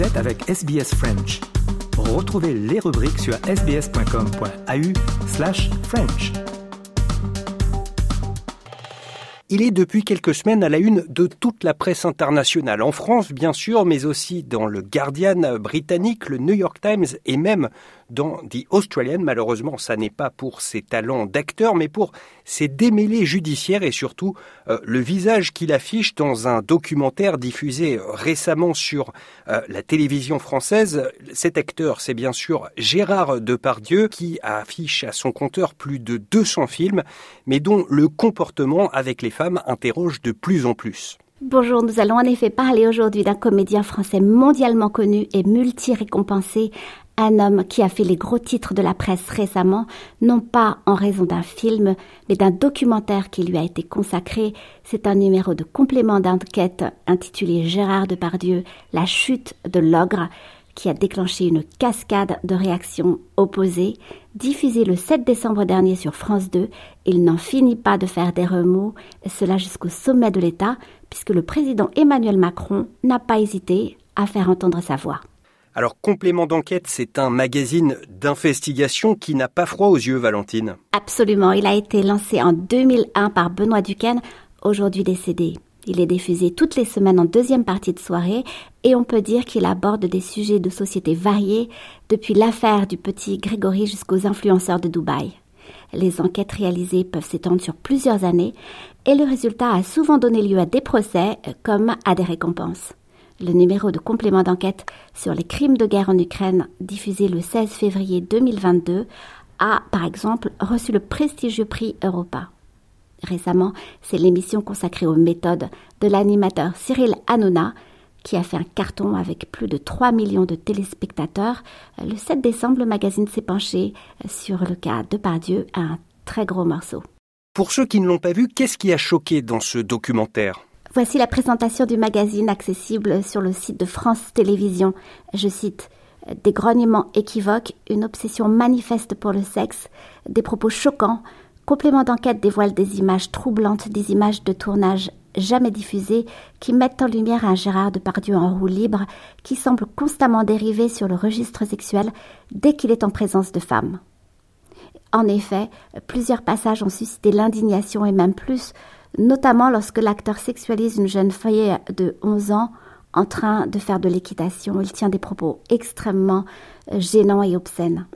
Avec SBS French. Retrouvez les rubriques sur sbs.com.au slash French. Il est depuis quelques semaines à la une de toute la presse internationale, en France bien sûr, mais aussi dans le Guardian britannique, le New York Times et même dans The Australian. Malheureusement, ça n'est pas pour ses talents d'acteur, mais pour ses démêlés judiciaires et surtout euh, le visage qu'il affiche dans un documentaire diffusé récemment sur euh, la télévision française. Cet acteur, c'est bien sûr Gérard Depardieu, qui affiche à son compteur plus de 200 films, mais dont le comportement avec les femmes interroge de plus en plus. Bonjour, nous allons en effet parler aujourd'hui d'un comédien français mondialement connu et multi-récompensé, un homme qui a fait les gros titres de la presse récemment, non pas en raison d'un film, mais d'un documentaire qui lui a été consacré. C'est un numéro de complément d'enquête intitulé Gérard Depardieu, La chute de l'ogre, qui a déclenché une cascade de réactions opposées. Diffusé le 7 décembre dernier sur France 2, il n'en finit pas de faire des remous, cela jusqu'au sommet de l'État, puisque le président Emmanuel Macron n'a pas hésité à faire entendre sa voix. Alors, Complément d'enquête, c'est un magazine d'investigation qui n'a pas froid aux yeux, Valentine. Absolument. Il a été lancé en 2001 par Benoît Duquesne, aujourd'hui décédé. Il est diffusé toutes les semaines en deuxième partie de soirée et on peut dire qu'il aborde des sujets de société variés, depuis l'affaire du petit Grégory jusqu'aux influenceurs de Dubaï. Les enquêtes réalisées peuvent s'étendre sur plusieurs années et le résultat a souvent donné lieu à des procès comme à des récompenses. Le numéro de complément d'enquête sur les crimes de guerre en Ukraine, diffusé le 16 février 2022, a, par exemple, reçu le prestigieux prix Europa. Récemment, c'est l'émission consacrée aux méthodes de l'animateur Cyril Hanouna qui a fait un carton avec plus de 3 millions de téléspectateurs. Le 7 décembre, le magazine s'est penché sur le cas de Pardieu, un très gros morceau. Pour ceux qui ne l'ont pas vu, qu'est-ce qui a choqué dans ce documentaire? Voici la présentation du magazine accessible sur le site de France Télévisions. Je cite des grognements équivoques, une obsession manifeste pour le sexe, des propos choquants, complément d'enquête dévoile des images troublantes, des images de tournage jamais diffusées qui mettent en lumière un Gérard Depardieu en roue libre qui semble constamment dériver sur le registre sexuel dès qu'il est en présence de femmes. En effet, plusieurs passages ont suscité l'indignation et même plus notamment lorsque l'acteur sexualise une jeune fille de 11 ans en train de faire de l'équitation. Il tient des propos extrêmement euh, gênants et obscènes.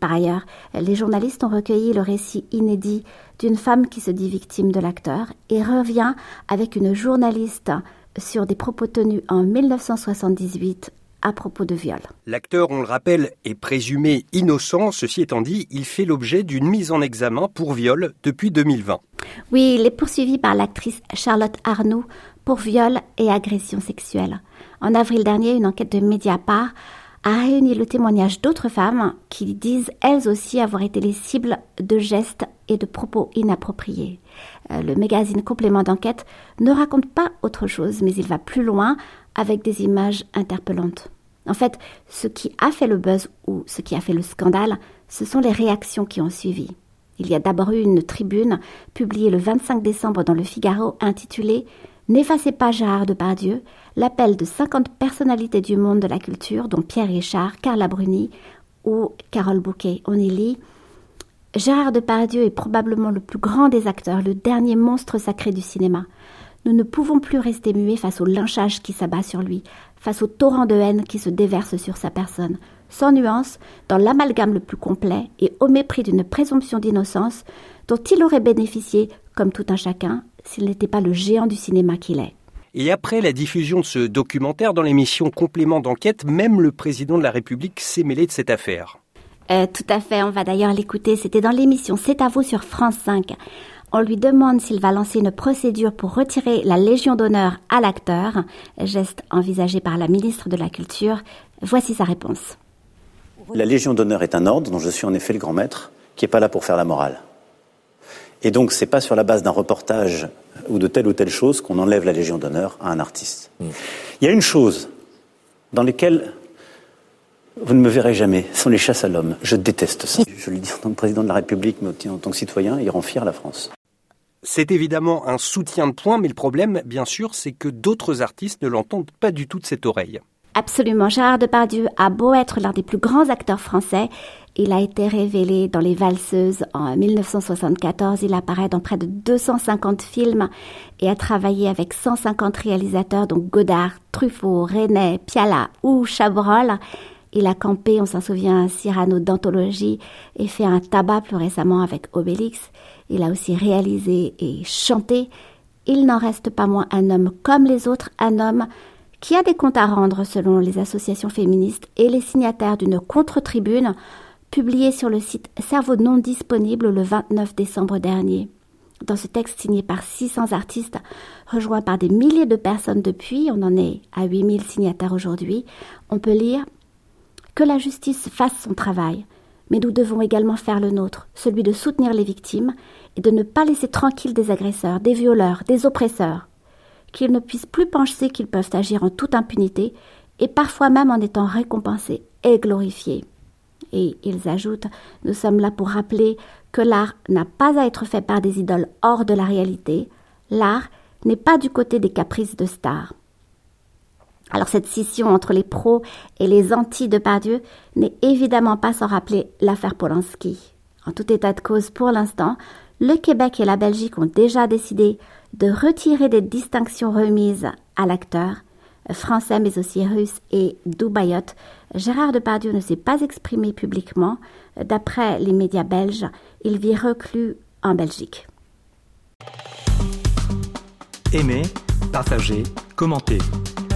Par ailleurs, les journalistes ont recueilli le récit inédit d'une femme qui se dit victime de l'acteur et revient avec une journaliste sur des propos tenus en 1978 à propos de viol. L'acteur, on le rappelle, est présumé innocent. Ceci étant dit, il fait l'objet d'une mise en examen pour viol depuis 2020. Oui, il est poursuivi par l'actrice Charlotte Arnoux pour viol et agression sexuelle. En avril dernier, une enquête de Mediapart a réuni le témoignage d'autres femmes qui disent elles aussi avoir été les cibles de gestes et de propos inappropriés. Euh, le magazine Complément d'enquête ne raconte pas autre chose, mais il va plus loin avec des images interpellantes. En fait, ce qui a fait le buzz ou ce qui a fait le scandale, ce sont les réactions qui ont suivi. Il y a d'abord eu une tribune publiée le 25 décembre dans le Figaro intitulée N'effacez pas Gérard Depardieu, l'appel de 50 personnalités du monde de la culture, dont Pierre Richard, Carla Bruni ou Carole Bouquet. On y lit Gérard Depardieu est probablement le plus grand des acteurs, le dernier monstre sacré du cinéma. Nous ne pouvons plus rester muets face au lynchage qui s'abat sur lui, face au torrent de haine qui se déverse sur sa personne, sans nuance, dans l'amalgame le plus complet et au mépris d'une présomption d'innocence dont il aurait bénéficié, comme tout un chacun, s'il n'était pas le géant du cinéma qu'il est. Et après la diffusion de ce documentaire dans l'émission Complément d'enquête, même le président de la République s'est mêlé de cette affaire. Euh, tout à fait, on va d'ailleurs l'écouter. C'était dans l'émission C'est à vous sur France 5. On lui demande s'il va lancer une procédure pour retirer la Légion d'honneur à l'acteur, geste envisagé par la ministre de la Culture. Voici sa réponse. La Légion d'honneur est un ordre dont je suis en effet le grand maître, qui n'est pas là pour faire la morale. Et donc, ce n'est pas sur la base d'un reportage ou de telle ou telle chose qu'on enlève la Légion d'honneur à un artiste. Il y a une chose dans laquelle vous ne me verrez jamais, ce sont les chasses à l'homme. Je déteste ça. Je le dis en tant que président de la République, mais en tant que citoyen, il rend fier la France. C'est évidemment un soutien de point, mais le problème, bien sûr, c'est que d'autres artistes ne l'entendent pas du tout de cette oreille. Absolument. Gérard Depardieu a beau être l'un des plus grands acteurs français, il a été révélé dans Les Valseuses en 1974. Il apparaît dans près de 250 films et a travaillé avec 150 réalisateurs, dont Godard, Truffaut, René, Piala ou Chabrol. Il a campé, on s'en souvient, Cyrano d'anthologie et fait un tabac plus récemment avec Obélix. Il a aussi réalisé et chanté. Il n'en reste pas moins un homme comme les autres, un homme qui a des comptes à rendre selon les associations féministes et les signataires d'une contre-tribune publiée sur le site Cerveau non disponible le 29 décembre dernier. Dans ce texte signé par 600 artistes, rejoint par des milliers de personnes depuis, on en est à 8000 signataires aujourd'hui, on peut lire que la justice fasse son travail, mais nous devons également faire le nôtre, celui de soutenir les victimes et de ne pas laisser tranquilles des agresseurs, des violeurs, des oppresseurs qu'ils ne puissent plus penser qu'ils peuvent agir en toute impunité et parfois même en étant récompensés et glorifiés. Et ils ajoutent Nous sommes là pour rappeler que l'art n'a pas à être fait par des idoles hors de la réalité. L'art n'est pas du côté des caprices de stars. Alors cette scission entre les pros et les anti de Pardieu n'est évidemment pas sans rappeler l'affaire Polanski. En tout état de cause, pour l'instant, le Québec et la Belgique ont déjà décidé de retirer des distinctions remises à l'acteur français mais aussi russe et doubayote. Gérard Depardieu ne s'est pas exprimé publiquement. D'après les médias belges, il vit reclus en Belgique. Aimez, partagez, commentez.